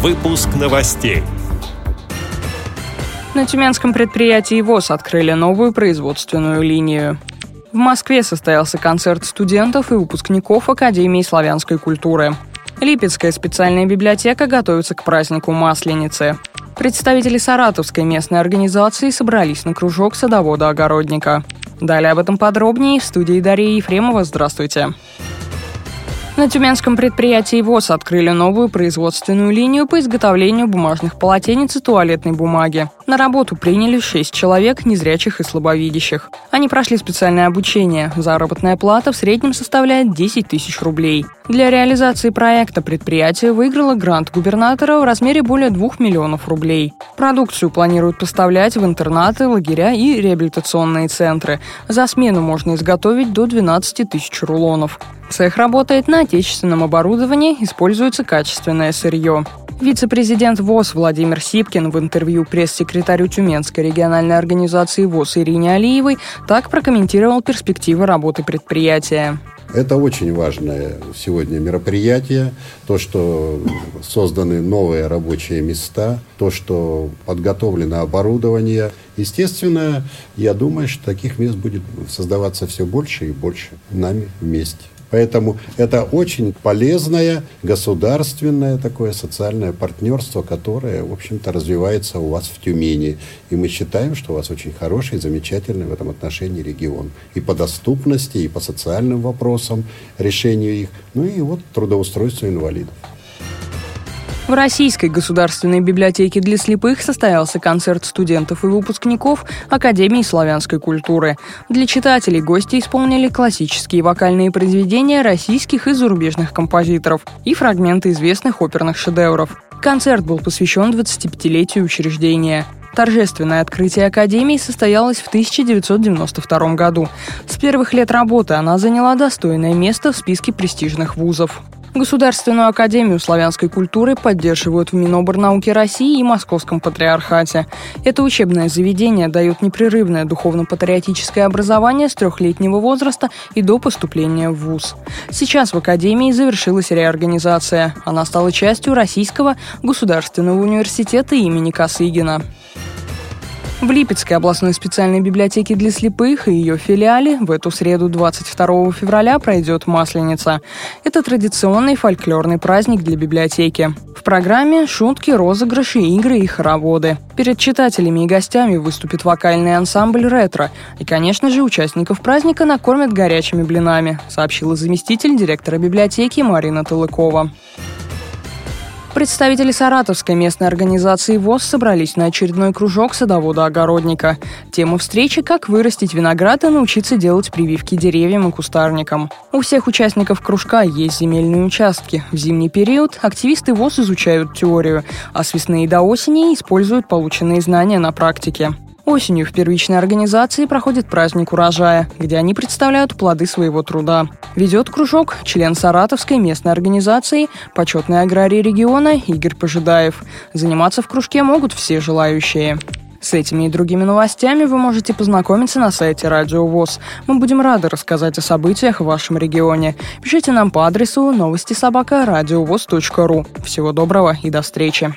Выпуск новостей. На тюменском предприятии ВОЗ открыли новую производственную линию. В Москве состоялся концерт студентов и выпускников Академии славянской культуры. Липецкая специальная библиотека готовится к празднику Масленицы. Представители Саратовской местной организации собрались на кружок садовода-огородника. Далее об этом подробнее в студии Дарья Ефремова. Здравствуйте. На тюменском предприятии ВОЗ открыли новую производственную линию по изготовлению бумажных полотенец и туалетной бумаги. На работу приняли 6 человек, незрячих и слабовидящих. Они прошли специальное обучение. Заработная плата в среднем составляет 10 тысяч рублей. Для реализации проекта предприятие выиграло грант губернатора в размере более 2 миллионов рублей. Продукцию планируют поставлять в интернаты, лагеря и реабилитационные центры. За смену можно изготовить до 12 тысяч рулонов. Цех работает на отечественном оборудовании, используется качественное сырье. Вице-президент ВОЗ Владимир Сипкин в интервью пресс-секретарю Тюменской региональной организации ВОЗ Ирине Алиевой так прокомментировал перспективы работы предприятия. Это очень важное сегодня мероприятие. То, что созданы новые рабочие места, то, что подготовлено оборудование. Естественно, я думаю, что таких мест будет создаваться все больше и больше нами вместе. Поэтому это очень полезное государственное такое социальное партнерство, которое, в общем-то, развивается у вас в Тюмени. И мы считаем, что у вас очень хороший, замечательный в этом отношении регион. И по доступности, и по социальным вопросам, решению их, ну и вот трудоустройству инвалидов. В Российской государственной библиотеке для слепых состоялся концерт студентов и выпускников Академии славянской культуры. Для читателей гости исполнили классические вокальные произведения российских и зарубежных композиторов и фрагменты известных оперных шедевров. Концерт был посвящен 25-летию учреждения. Торжественное открытие Академии состоялось в 1992 году. С первых лет работы она заняла достойное место в списке престижных вузов. Государственную академию славянской культуры поддерживают в Миноборнауке России и Московском патриархате. Это учебное заведение дает непрерывное духовно-патриотическое образование с трехлетнего возраста и до поступления в ВУЗ. Сейчас в академии завершилась реорганизация. Она стала частью Российского государственного университета имени Косыгина. В Липецкой областной специальной библиотеке для слепых и ее филиале в эту среду 22 февраля пройдет Масленица. Это традиционный фольклорный праздник для библиотеки. В программе шутки, розыгрыши, игры и хороводы. Перед читателями и гостями выступит вокальный ансамбль «Ретро». И, конечно же, участников праздника накормят горячими блинами, сообщила заместитель директора библиотеки Марина Талыкова. Представители Саратовской местной организации ВОЗ собрались на очередной кружок садовода-огородника. Тема встречи – как вырастить виноград и научиться делать прививки деревьям и кустарникам. У всех участников кружка есть земельные участки. В зимний период активисты ВОЗ изучают теорию, а с весны до осени используют полученные знания на практике. Осенью в первичной организации проходит праздник урожая, где они представляют плоды своего труда. Ведет кружок член Саратовской местной организации «Почетный аграрий региона» Игорь Пожидаев. Заниматься в кружке могут все желающие. С этими и другими новостями вы можете познакомиться на сайте Радио ВОЗ. Мы будем рады рассказать о событиях в вашем регионе. Пишите нам по адресу новости собака ру. Всего доброго и до встречи.